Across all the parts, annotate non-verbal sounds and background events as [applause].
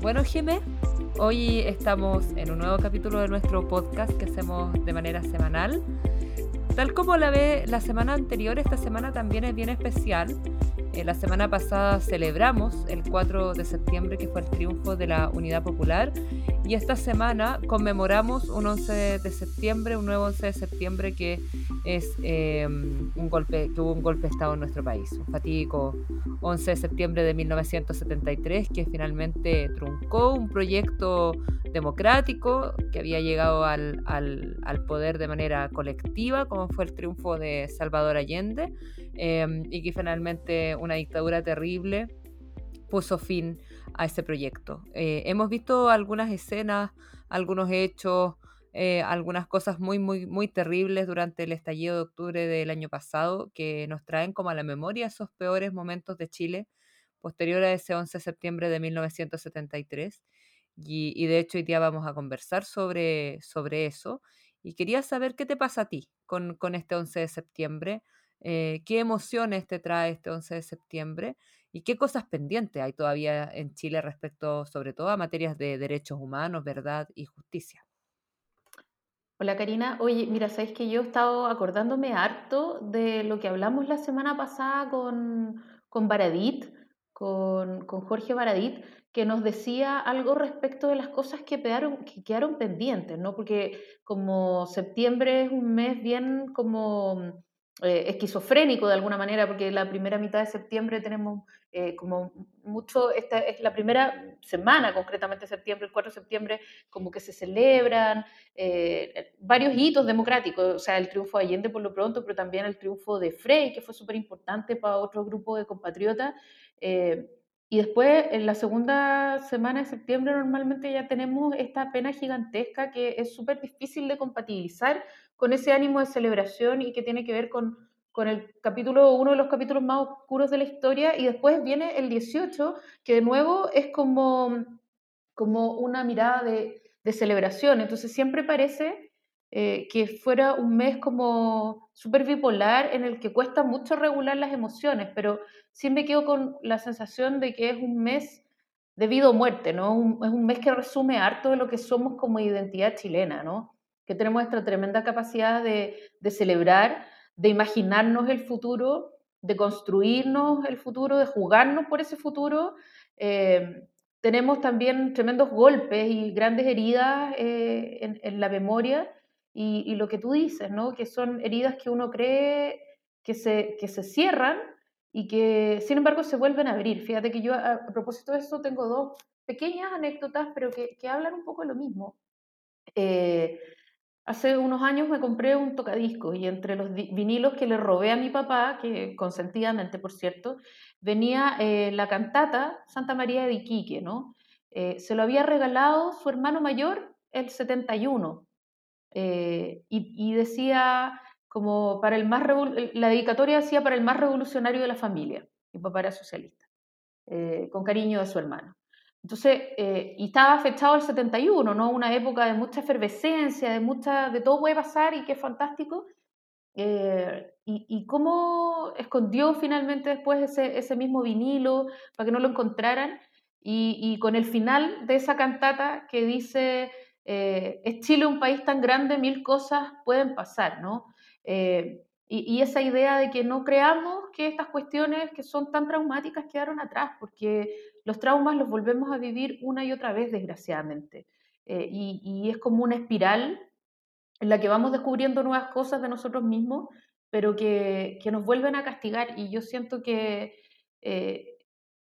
Bueno, Jimé, hoy estamos en un nuevo capítulo de nuestro podcast que hacemos de manera semanal. Tal como la ve la semana anterior, esta semana también es bien especial. Eh, la semana pasada celebramos el 4 de septiembre, que fue el triunfo de la Unidad Popular, y esta semana conmemoramos un 11 de septiembre, un nuevo 11 de septiembre que es em, un golpe, que hubo un golpe de Estado en nuestro país, un fatídico 11 de septiembre de 1973 que finalmente truncó un proyecto democrático que había llegado al, al, poder de manera colectiva, como fue el triunfo de Salvador Allende, em, y que finalmente una dictadura terrible puso fin a ese proyecto. Eh, hemos visto algunas escenas, algunos hechos, eh, algunas cosas muy, muy, muy terribles durante el estallido de octubre del año pasado que nos traen como a la memoria esos peores momentos de Chile posterior a ese 11 de septiembre de 1973. Y, y, de hecho hoy día vamos a conversar sobre, sobre eso. Y quería saber qué te pasa a ti con, con este 11 de septiembre, eh, qué emociones te trae este 11 de septiembre ¿Y qué cosas pendientes hay todavía en Chile respecto, sobre todo, a materias de derechos humanos, verdad y justicia? Hola Karina, oye, mira, sabes que yo he estado acordándome harto de lo que hablamos la semana pasada con, con Baradit, con, con, Jorge Baradit, que nos decía algo respecto de las cosas que que quedaron pendientes, ¿no? Porque como septiembre es un mes bien como eh, esquizofrénico de alguna manera, porque la primera mitad de septiembre tenemos eh, como mucho, esta es la primera semana, concretamente septiembre, el 4 de septiembre, como que se celebran eh, varios hitos democráticos, o sea, el triunfo de Allende por lo pronto, pero también el triunfo de Frey, que fue súper importante para otro grupo de compatriotas. y después, en la segunda semana de septiembre, normalmente ya tenemos esta pena gigantesca que es súper difícil de compatibilizar con ese ánimo de celebración y que tiene que ver con, con el capítulo, uno de los capítulos más oscuros de la historia, y después viene el 18, que de nuevo es como, como una mirada de, de celebración. Entonces siempre parece eh, que fuera un mes como súper bipolar en el que cuesta mucho regular las emociones, pero sí me quedo con la sensación de que es un mes de vida muerte, ¿no? es un mes que resume harto de lo que somos como identidad chilena, ¿no? Que tenemos esta tremenda capacidad de, celebrar, de imaginarnos el futuro, de construirnos el futuro, de jugarnos por ese futuro. Eh, tenemos también tremendos golpes y grandes heridas eh, en, la memoria y, lo que tú dices, ¿no? que son heridas que uno cree que se, que se cierran y que sin embargo se vuelven a abrir. Fíjate que yo a, propósito de eso tengo dos pequeñas anécdotas, pero que, que hablan un poco de lo mismo. Eh, Hace unos años me compré un tocadisco y entre los vinilos que le robé a mi papá, que consentidamente por cierto, venía eh, la cantata Santa María de Iquique, ¿no? Eh, se lo había regalado su hermano mayor el 71 eh, y, y, decía como para el más la dedicatoria decía para el más revolucionario de la familia. Mi papá era socialista, con cariño de su hermano. Entonces, eh, y estaba fechado el 71, ¿no? Una época de mucha efervescencia, de mucha, de todo puede pasar y qué fantástico. Eh, y, y, cómo escondió finalmente después ese, ese, mismo vinilo para que no lo encontraran. Y, y, con el final de esa cantata que dice, eh, es Chile un país tan grande, mil cosas pueden pasar, ¿no? y, y, esa idea de que no creamos que estas cuestiones que son tan traumáticas quedaron atrás, porque los traumas los volvemos a vivir una y otra vez, desgraciadamente. Eh, y, es como una espiral en la que vamos descubriendo nuevas cosas de nosotros mismos, pero que, nos vuelven a castigar. Y yo siento que eh,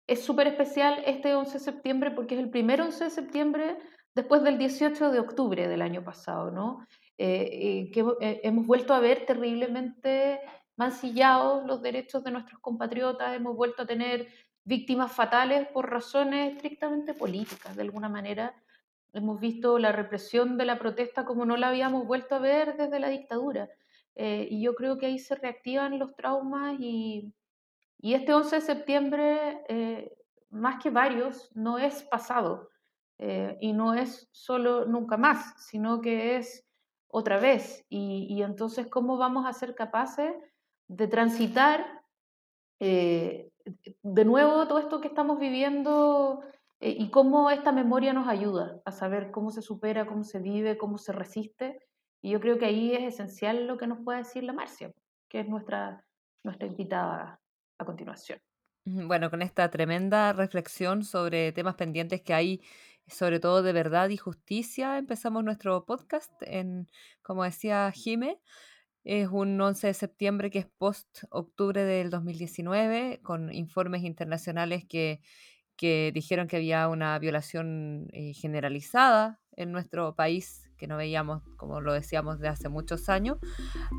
es súper especial este 11 de septiembre porque es el primer 11 de septiembre después del 18 de octubre del año pasado, ¿no? Eh, que hemos vuelto a ver terriblemente mancillados los derechos de nuestros compatriotas, hemos vuelto a tener víctimas fatales por razones estrictamente políticas, de alguna manera. Hemos visto la represión de la protesta como no la habíamos vuelto a ver desde la dictadura. Eh, y yo creo que ahí se reactivan los traumas y, y este 11 de septiembre, eh, más que varios, no es pasado eh, y no es solo nunca más, sino que es otra vez. Y, y entonces, ¿cómo vamos a ser capaces de transitar eh, de nuevo todo esto que estamos viviendo eh, y cómo esta memoria nos ayuda a saber cómo se supera, cómo se vive, cómo se resiste. Y yo creo que ahí es esencial lo que nos puede decir la Marcia, que es nuestra, nuestra invitada a continuación. Bueno, con esta tremenda reflexión sobre temas pendientes que hay, sobre todo de verdad y justicia, empezamos nuestro podcast en, como decía Jime, es un 11 de septiembre que es post-octubre del 2019, con informes internacionales que, que dijeron que había una violación eh, generalizada en nuestro país, que no veíamos, como lo decíamos, de hace muchos años.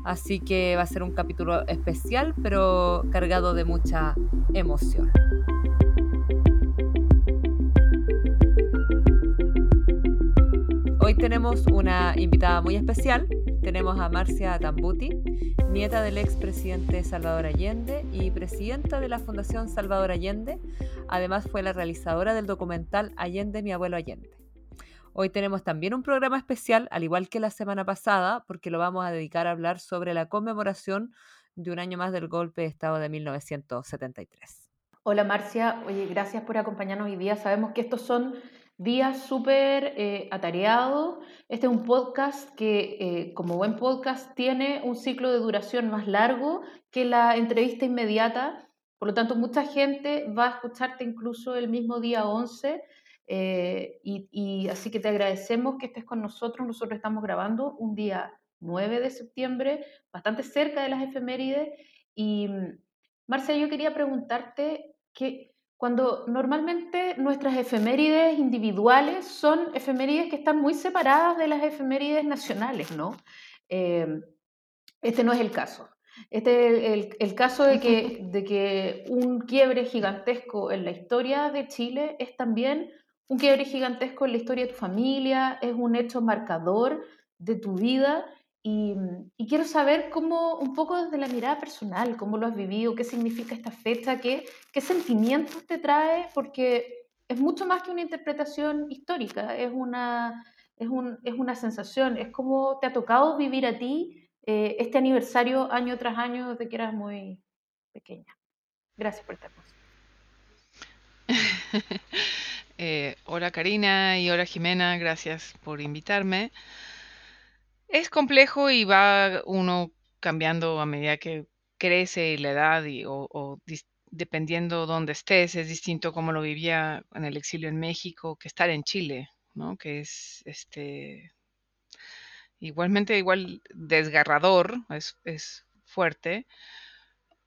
Así que va a ser un capítulo especial, pero cargado de mucha emoción. Hoy tenemos una invitada muy especial tenemos a Marcia Tambuti, nieta del expresidente Salvador Allende y presidenta de la Fundación Salvador Allende. Además fue la realizadora del documental Allende, mi abuelo Allende. Hoy tenemos también un programa especial, al igual que la semana pasada, porque lo vamos a dedicar a hablar sobre la conmemoración de un año más del golpe de Estado de 1973. Hola Marcia, oye, gracias por acompañarnos hoy día. Sabemos que estos son días súper eh, atareados. Este es un podcast que, eh, como buen podcast, tiene un ciclo de duración más largo que la entrevista inmediata. Por lo tanto, mucha gente va a escucharte incluso el mismo día 11. Eh, y, así que te agradecemos que estés con nosotros. Nosotros estamos grabando un día 9 de septiembre, bastante cerca de las efemérides. Y Marcia, yo quería preguntarte que cuando normalmente nuestras efemérides individuales son efemérides que están muy separadas de las efemérides nacionales, ¿no? Em, este no es el caso. Este es el, caso de que, de que un quiebre gigantesco en la historia de Chile es también un quiebre gigantesco en la historia de tu familia, es un hecho marcador de tu vida y, quiero saber cómo, un poco desde la mirada personal, cómo lo has vivido, qué significa esta fecha, qué, qué sentimientos te trae, porque es mucho más que una interpretación histórica, es una, es, un, es una sensación, es como te ha tocado vivir a ti eh, este aniversario año tras año desde que eras muy pequeña. Gracias por estar [laughs] eh, hola Karina y hola Jimena, gracias por invitarme. Es complejo y va uno cambiando a medida que crece la edad y, o, dependiendo dónde estés, es distinto como lo vivía en el exilio en México que estar en Chile, ¿no? Que es este igualmente igual desgarrador, es, es fuerte.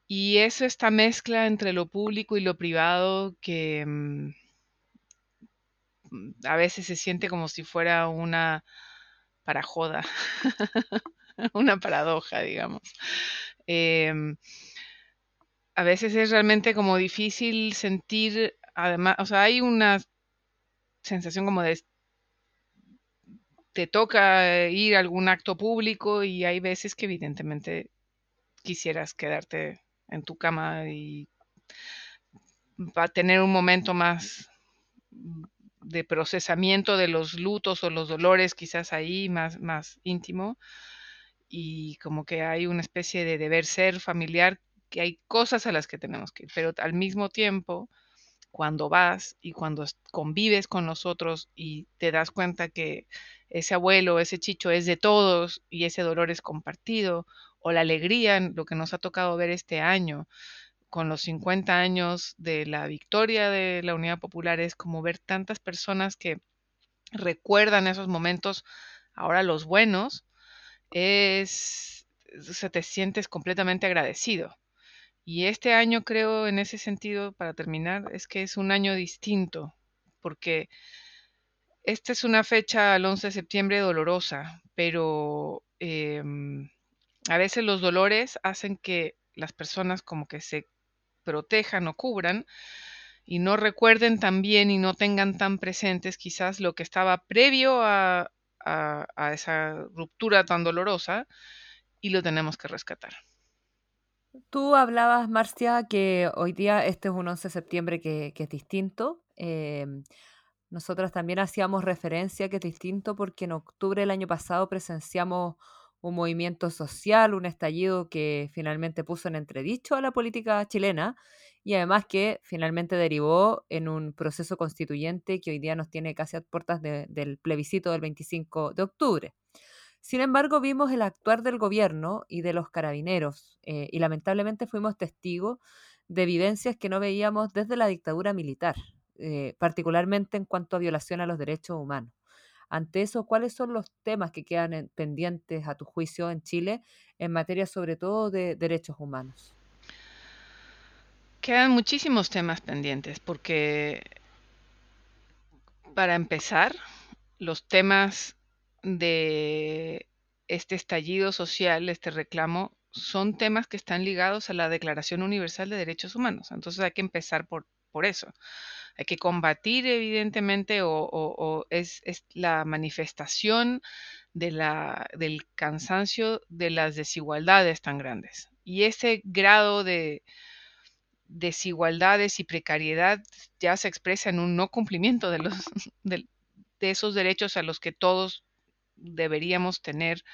Y eso, esta mezcla entre lo público y lo privado que mm, a veces se siente como si fuera una para joda, [laughs] una paradoja, digamos. Em, a veces es realmente como difícil sentir, además, o sea, hay una sensación como de te toca ir a algún acto público y hay veces que evidentemente quisieras quedarte en tu cama y va a tener un momento más de procesamiento de los lutos o los dolores quizás ahí más, más íntimo y como que hay una especie de deber ser familiar que hay cosas a las que tenemos que ir, pero al mismo tiempo cuando vas y cuando convives con nosotros y te das cuenta que ese abuelo, ese chicho es de todos y ese dolor es compartido, o la alegría, lo que nos ha tocado ver este año, con los 50 años de la victoria de la Unidad Popular es como ver tantas personas que recuerdan esos momentos, ahora los buenos, es, se te sientes completamente agradecido. Y este año creo en ese sentido, para terminar, es que es un año distinto, porque esta es una fecha al 11 de septiembre dolorosa, pero em, a veces los dolores hacen que las personas como que se protejan o cubran y no recuerden tan bien y no tengan tan presentes quizás lo que estaba previo a, a esa ruptura tan dolorosa y lo tenemos que rescatar. Tú hablabas, Marcia, que hoy día este es un 11 de septiembre que, es distinto. Em, nosotras también hacíamos referencia que es distinto porque en octubre del año pasado presenciamos un movimiento social, un estallido que finalmente puso en entredicho a la política chilena y además que finalmente derivó en un proceso constituyente que hoy día nos tiene casi a puertas del plebiscito del 25 de octubre. Sin embargo, vimos el actuar del gobierno y de los carabineros eh, y lamentablemente fuimos testigos de evidencias que no veíamos desde la dictadura militar, eh, particularmente en cuanto a violación a los derechos humanos. Ante eso, ¿cuáles son los temas que quedan pendientes a tu juicio en Chile en materia sobre todo de derechos humanos? Quedan muchísimos temas pendientes porque, para empezar, los temas de este estallido social, este reclamo, son temas que están ligados a la Declaración Universal de Derechos Humanos. Entonces hay que empezar por, por eso. Hay que combatir, evidentemente, o, es, la manifestación de la, del cansancio de las desigualdades tan grandes. Y ese grado de desigualdades y precariedad ya se expresa en un no cumplimiento de, los, [laughs] de esos derechos a los que todos deberíamos tener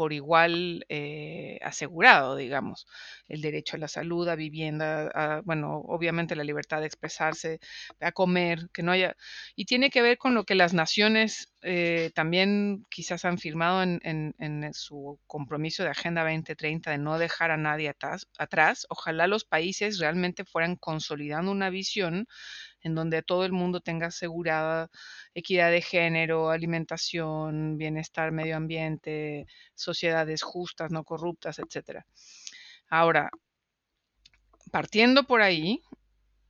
por igual eh, asegurado, digamos, el derecho a la salud, a vivienda, bueno, obviamente la libertad de expresarse, a comer, que no haya... Y tiene que ver con lo que las naciones eh, también quizás han firmado en, en, su compromiso de Agenda 2030 de no dejar a nadie atrás, atrás. Ojalá los países realmente fueran consolidando una visión en donde todo el mundo tenga asegurada equidad de género, alimentación, bienestar, medio ambiente, sociedades justas, no corruptas, etc. Ahora, partiendo por ahí,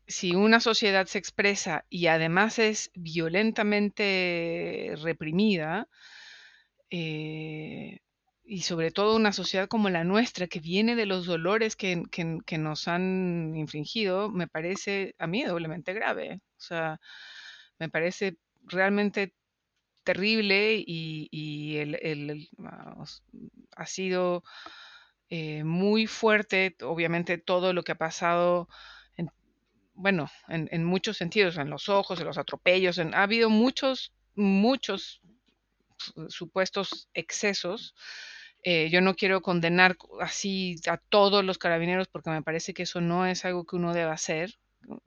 si una sociedad se expresa y además es violentamente reprimida, eh, y sobre todo una sociedad como la nuestra, que viene de los dolores que, nos han infringido, me parece a mí doblemente grave. O sea, me parece realmente terrible y, el, ha sido eh, muy fuerte, obviamente, todo lo que ha pasado. bueno, en, muchos sentidos, en los ojos, en los atropellos, ha habido muchos, muchos supuestos excesos eh, yo no quiero condenar así a todos los carabineros porque me parece que eso no es algo que uno deba hacer,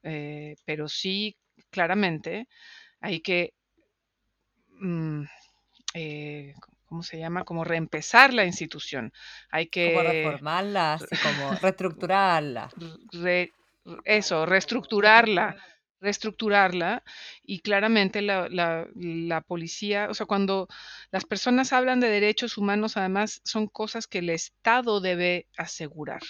eh, pero sí, claramente, hay que, mm, eh, ¿cómo se llama? Como reempezar la institución. Hay que... Como reformarla, así como [laughs] reestructurarla. eso, reestructurarla reestructurarla y claramente la, policía, o sea, cuando las personas hablan de derechos humanos, además son cosas que el Estado debe asegurar.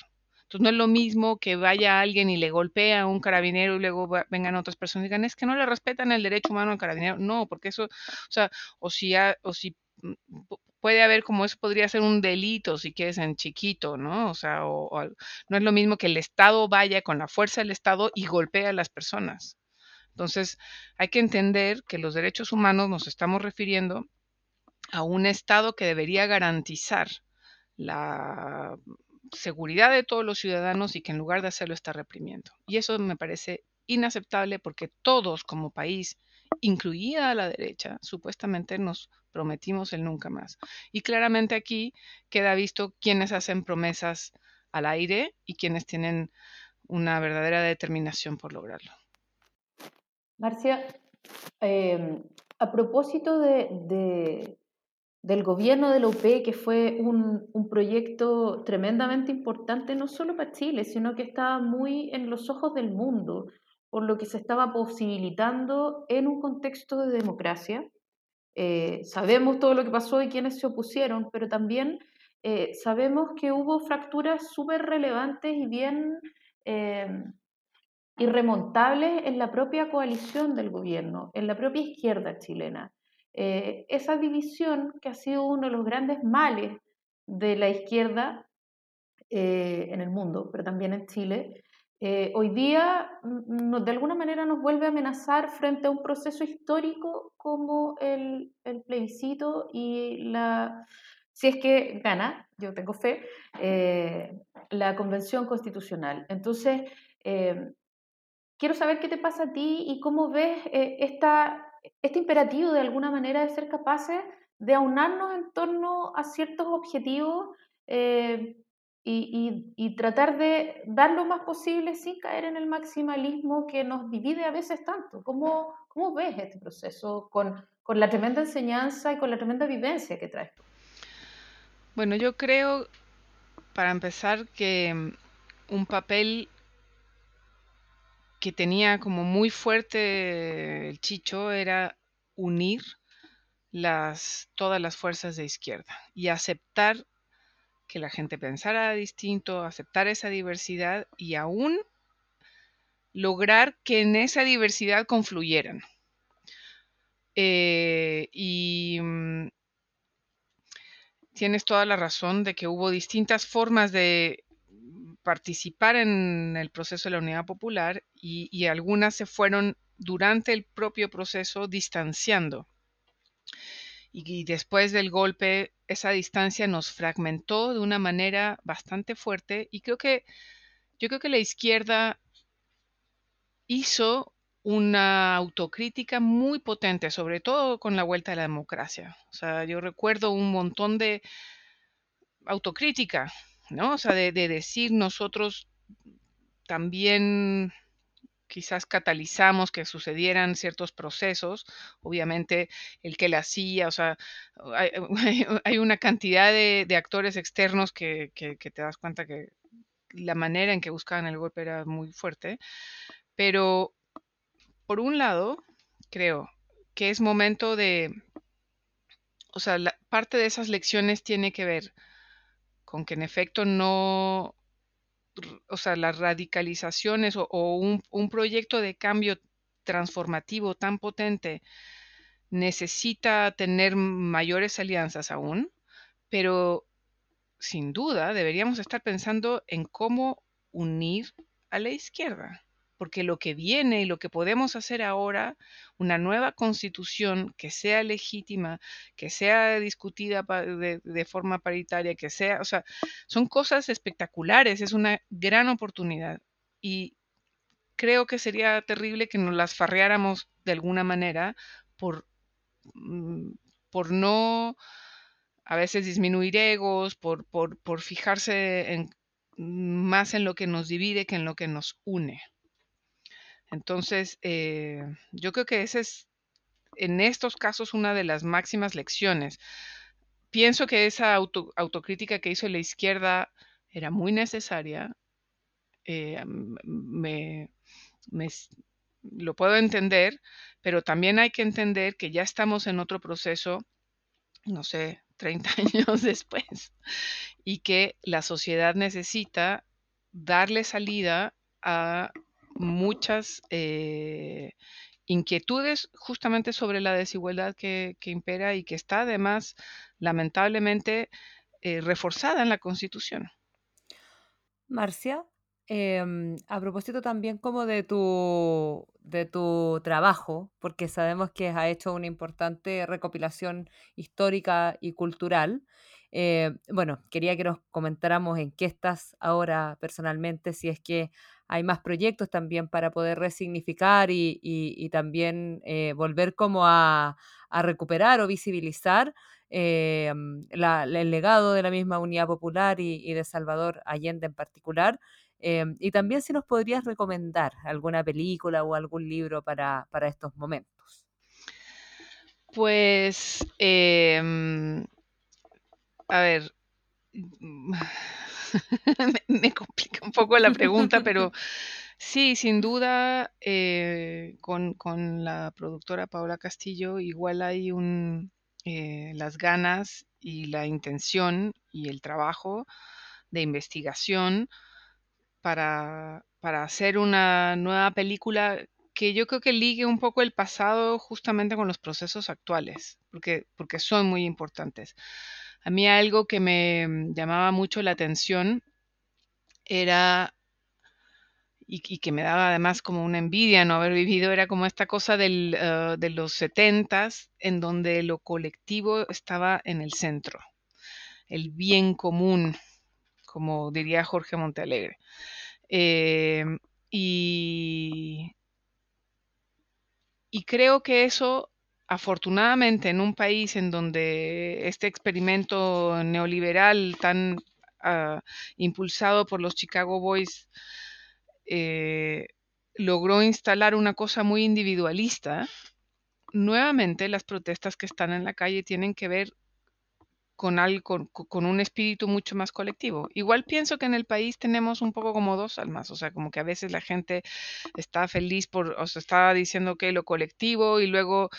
Entonces no es lo mismo que vaya alguien y le golpea a un carabinero y luego vengan otras personas y digan, es que no le respetan el derecho humano al carabinero. No, porque eso, o sea, o si, o si mm, puede haber como eso podría ser un delito si quieres en chiquito, ¿no? O sea, no es lo mismo que el Estado vaya con la fuerza del Estado y golpee a las personas. Entonces, hay que entender que los derechos humanos nos estamos refiriendo a un Estado que debería garantizar la seguridad de todos los ciudadanos y que en lugar de hacerlo está reprimiendo. Y eso me parece inaceptable porque todos como país, incluida la derecha, supuestamente nos prometimos el nunca más. Y claramente aquí queda visto quiénes hacen promesas al aire y quienes tienen una verdadera determinación por lograrlo. Marcia, em, a propósito de, del gobierno de la UP, que fue un, proyecto tremendamente importante, no solo para Chile, sino que estaba muy en los ojos del mundo, por lo que se estaba posibilitando en un contexto de democracia. Eh, sabemos todo lo que pasó y quiénes se opusieron, pero también eh, sabemos que hubo fracturas súper relevantes y bien em, irremontables en la propia coalición del gobierno, en la propia izquierda chilena. Eh, esa división que ha sido uno de los grandes males de la izquierda eh, en el mundo, pero también en Chile, eh, hoy día mm, de alguna manera nos vuelve a amenazar frente a un proceso histórico como el, plebiscito y la, si es que gana, yo tengo fe, la convención constitucional. Entonces, eh, quiero saber qué te pasa a ti y cómo ves esta, este imperativo de alguna manera de ser capaces de aunarnos en torno a ciertos objetivos y, tratar de dar lo más posible sin caer en el maximalismo que nos divide a veces tanto. ¿Cómo, cómo ves este proceso con, con, la tremenda enseñanza y con la tremenda vivencia que traes? Bueno, yo creo, para empezar, que mm, un papel que tenía como muy fuerte el Chicho era unir las, todas las fuerzas de izquierda y aceptar que la gente pensara distinto, aceptar esa diversidad y aún lograr que en esa diversidad confluyeran. Eh, y mm, tienes toda la razón de que hubo distintas formas de participar en el proceso de la unidad popular y algunas se fueron durante el propio proceso distanciando y, después del golpe esa distancia nos fragmentó de una manera bastante fuerte y creo que yo creo que la izquierda hizo una autocrítica muy potente, sobre todo con la vuelta a la democracia. O sea, yo recuerdo un montón de autocrítica, ¿no? O sea, de decir nosotros también quizás catalizamos que sucedieran ciertos procesos, obviamente el que la hacía, o sea, hay, [laughs] una cantidad de, actores externos que, te das cuenta que la manera en que buscaban el golpe era muy fuerte, pero por un lado, creo que es momento de, o sea, parte de esas lecciones tiene que ver con que en efecto no, o sea, las radicalizaciones o, un, proyecto de cambio transformativo tan potente necesita tener mayores alianzas aún, pero sin duda deberíamos estar pensando en cómo unir a la izquierda porque lo que viene y lo que podemos hacer ahora, una nueva constitución que sea legítima, que sea discutida de, forma paritaria, que sea, o sea, son cosas espectaculares, es una gran oportunidad. Y creo que sería terrible que nos las farreáramos de alguna manera por, mm, por no a veces disminuir egos, por, por, por fijarse más en lo que nos divide que en lo que nos une. Entonces, eh, yo creo que esa es, en estos casos, una de las máximas lecciones. Pienso que esa autocrítica que hizo la izquierda era muy necesaria. Eh, me, lo puedo entender, pero también hay que entender que ya estamos en otro proceso, no sé, [laughs] 30 años después, y que la sociedad necesita darle salida a muchas eh, inquietudes justamente sobre la desigualdad que, impera y que está además lamentablemente eh, reforzada en la Constitución. Marcia, em, a propósito también como de tu, de tu trabajo, porque sabemos que has hecho una importante recopilación histórica y cultural. Eh, bueno, quería que nos comentáramos en qué estás ahora personalmente, si es que hay más proyectos también para poder resignificar y, también eh, volver como a, recuperar o visibilizar eh, el legado de la misma Unidad Popular y, de Salvador Allende en particular. Eh, y también si nos podrías recomendar alguna película o algún libro para, estos momentos. Pues, em, a ver, [laughs] me, complica un poco la pregunta, pero [laughs] sí, sin duda, eh, con, la productora Paola Castillo, igual hay un, eh, las ganas y la intención y el trabajo de investigación para, para hacer una nueva película que yo creo que ligue un poco el pasado justamente con los procesos actuales, porque, porque son muy importantes. A mí algo que me mm, llamaba mucho la atención era, y, que me daba además como una envidia no haber vivido, era como esta cosa del, ah, de los setentas, en donde lo colectivo estaba en el centro, el bien común, como diría Jorge Montealegre. Em, y, y creo que eso, afortunadamente, en un país en donde este experimento neoliberal tan ah, impulsado por los Chicago Boys eh, logró instalar una cosa muy individualista, nuevamente las protestas que están en la calle tienen que ver con, algo, con, un espíritu mucho más colectivo. Igual pienso que en el país tenemos un poco como dos almas, o sea, como que a veces la gente está feliz por, o sea, está diciendo que lo colectivo y luego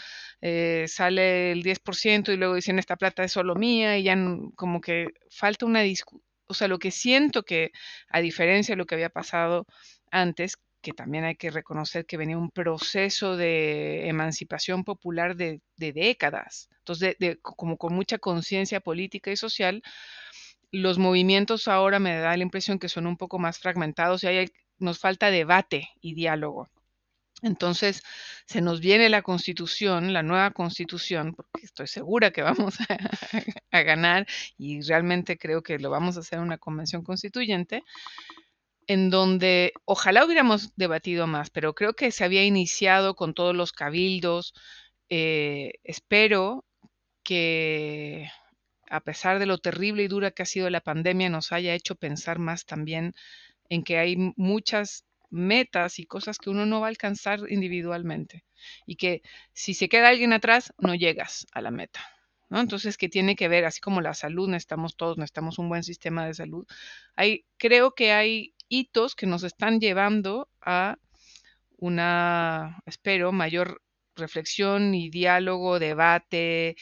eh, sale el 10% y luego dicen esta plata es solo mía y ya como que falta una discusión. O sea, lo que siento que, a diferencia de lo que había pasado antes, que también hay que reconocer que venía un proceso de emancipación popular de, décadas. Entonces, como con mucha conciencia política y social, los movimientos ahora me da la impresión que son un poco más fragmentados y hay, nos falta debate y diálogo. Entonces, se nos viene la constitución, la nueva constitución, porque estoy segura que vamos a, [laughs] a ganar y realmente creo que lo vamos a hacer en una convención constituyente, en donde ojalá hubiéramos debatido más, pero creo que se había iniciado con todos los cabildos. Eh, espero que a pesar de lo terrible y dura que ha sido la pandemia, nos haya hecho pensar más también en que hay muchas metas y cosas que uno no va a alcanzar individualmente y que si se queda alguien atrás, no llegas a la meta. ¿no? Entonces, que tiene que ver, así como la salud, necesitamos todos, necesitamos un buen sistema de salud. Hay, creo que hay que nos están llevando a una, espero, mayor reflexión y diálogo, debate,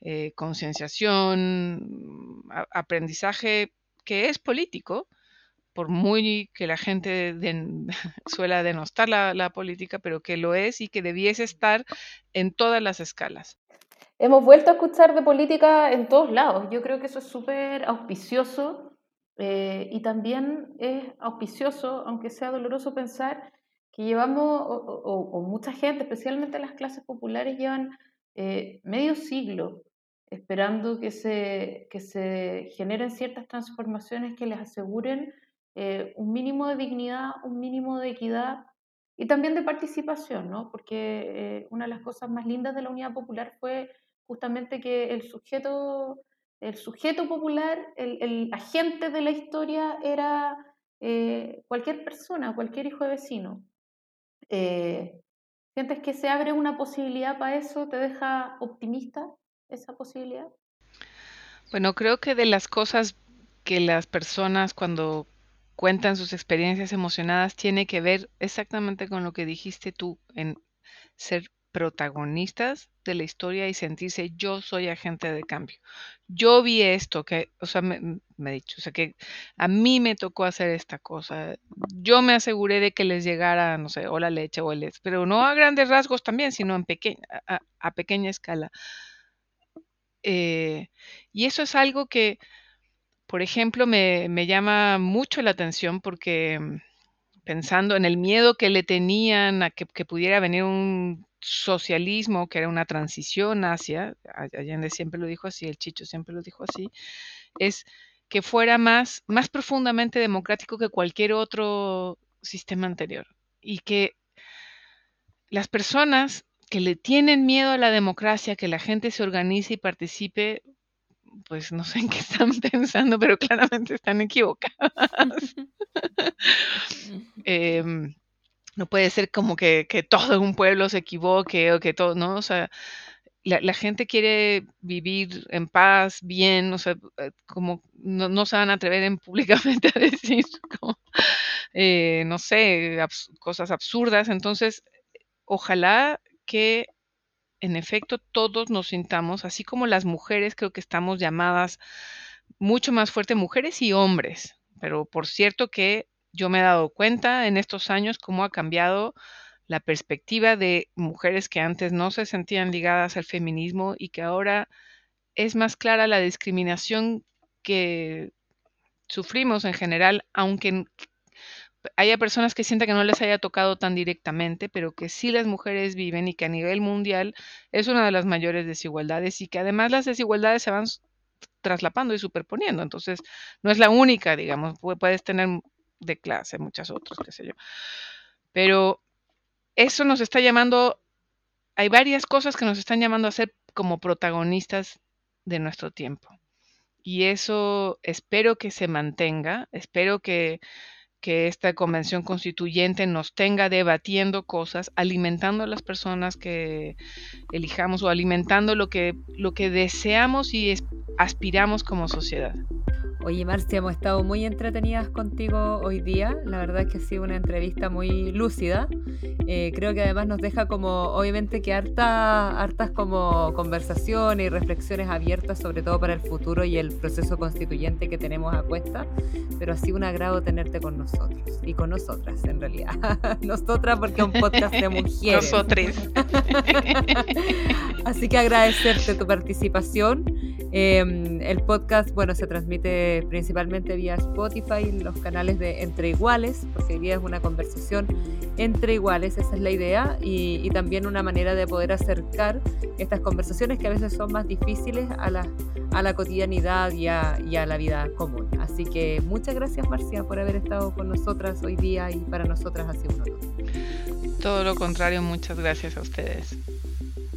eh, concienciación, aprendizaje que es político, por muy que la gente [laughs] suela denostar la, la, política, pero que lo es y que debiese estar en todas las escalas. Hemos vuelto a escuchar de política en todos lados. Yo creo que eso es súper auspicioso eh, y también es auspicioso, aunque sea doloroso pensar, que llevamos, o, mucha gente, especialmente las clases populares, llevan eh, medio siglo esperando que se, que se generen ciertas transformaciones que les aseguren eh, un mínimo de dignidad, un mínimo de equidad y también de participación, ¿no? porque una de las cosas más lindas de la Unidad Popular fue justamente que el sujeto el sujeto popular, el, agente de la historia era eh, cualquier persona, cualquier hijo de vecino. Eh, ¿Sientes que se abre una posibilidad para eso? ¿Te deja optimista esa posibilidad? Bueno, creo que de las cosas que las personas cuando cuentan sus experiencias emocionadas tiene que ver exactamente con lo que dijiste tú, en ser protagonistas de la historia y sentirse yo soy agente de cambio. Yo vi esto, que, o sea, me, he dicho, o sea, que a mí me tocó hacer esta cosa. Yo me aseguré de que les llegara, no sé, o la leche o el leche, pero no a grandes rasgos también, sino en a, pequeña escala. Eh, y eso es algo que, por ejemplo, me, me llama mucho la atención porque mm, pensando en el miedo que le tenían a que, pudiera venir un socialismo, que era una transición hacia, Allende siempre lo dijo así, el Chicho siempre lo dijo así, es que fuera más, más profundamente democrático que cualquier otro sistema anterior. Y que las personas que le tienen miedo a la democracia, que la gente se organice y participe, pues no sé en qué están [laughs] pensando, pero claramente están equivocadas. [laughs] [laughs] Em, no puede ser como que, todo un pueblo se equivoque o que todo, ¿no? O sea, la, gente quiere vivir en paz, bien, o sea, eh, como no, se van a atrever en públicamente [laughs] a decir, eh, no sé, cosas absurdas. Entonces, ojalá que en efecto todos nos sintamos, así como las mujeres creo que estamos llamadas mucho más fuerte, mujeres y hombres, pero por cierto que yo me he dado cuenta en estos años cómo ha cambiado la perspectiva de mujeres que antes no se sentían ligadas al feminismo y que ahora es más clara la discriminación que sufrimos en general, aunque haya personas que sientan que no les haya tocado tan directamente, pero que sí las mujeres viven y que a nivel mundial es una de las mayores desigualdades y que además las desigualdades se van traslapando y superponiendo. Entonces, no es la única, digamos, puedes tener de clase muchas otras, qué sé yo. Pero eso nos está llamando, hay varias cosas que nos están llamando a ser como protagonistas de nuestro tiempo. Y eso espero que se mantenga, espero que que esta convención constituyente nos tenga debatiendo cosas, alimentando a las personas que elijamos o alimentando lo que, lo que deseamos y aspiramos como sociedad. Oye, Marcia, hemos estado muy entretenidas contigo hoy día. La verdad es que ha sido una entrevista muy lúcida. Eh, creo que además nos deja como, obviamente, que harta, hartas como conversaciones y reflexiones abiertas, sobre todo para el futuro y el proceso constituyente que tenemos a cuesta. Pero ha sido un agrado tenerte con nosotros y con nosotras, en realidad. [laughs] nosotras, porque es un podcast de mujeres. Nosotros. [laughs] Así que agradecerte tu participación. Em, el podcast, bueno, se transmite principalmente vía Spotify, los canales de Entre Iguales, porque hoy día es una conversación entre iguales, esa es la idea, y, también una manera de poder acercar estas conversaciones que a veces son más difíciles a la, a la cotidianidad y a, y a la vida común. Así que muchas gracias, Marcia, por haber estado con nosotras hoy día y para nosotras ha sido un honor. Todo lo contrario, muchas gracias a ustedes.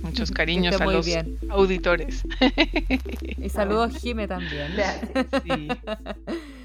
Muchos [laughs] cariños a los auditores. Y saludos, Jime, también. Gracias. Sí. [laughs]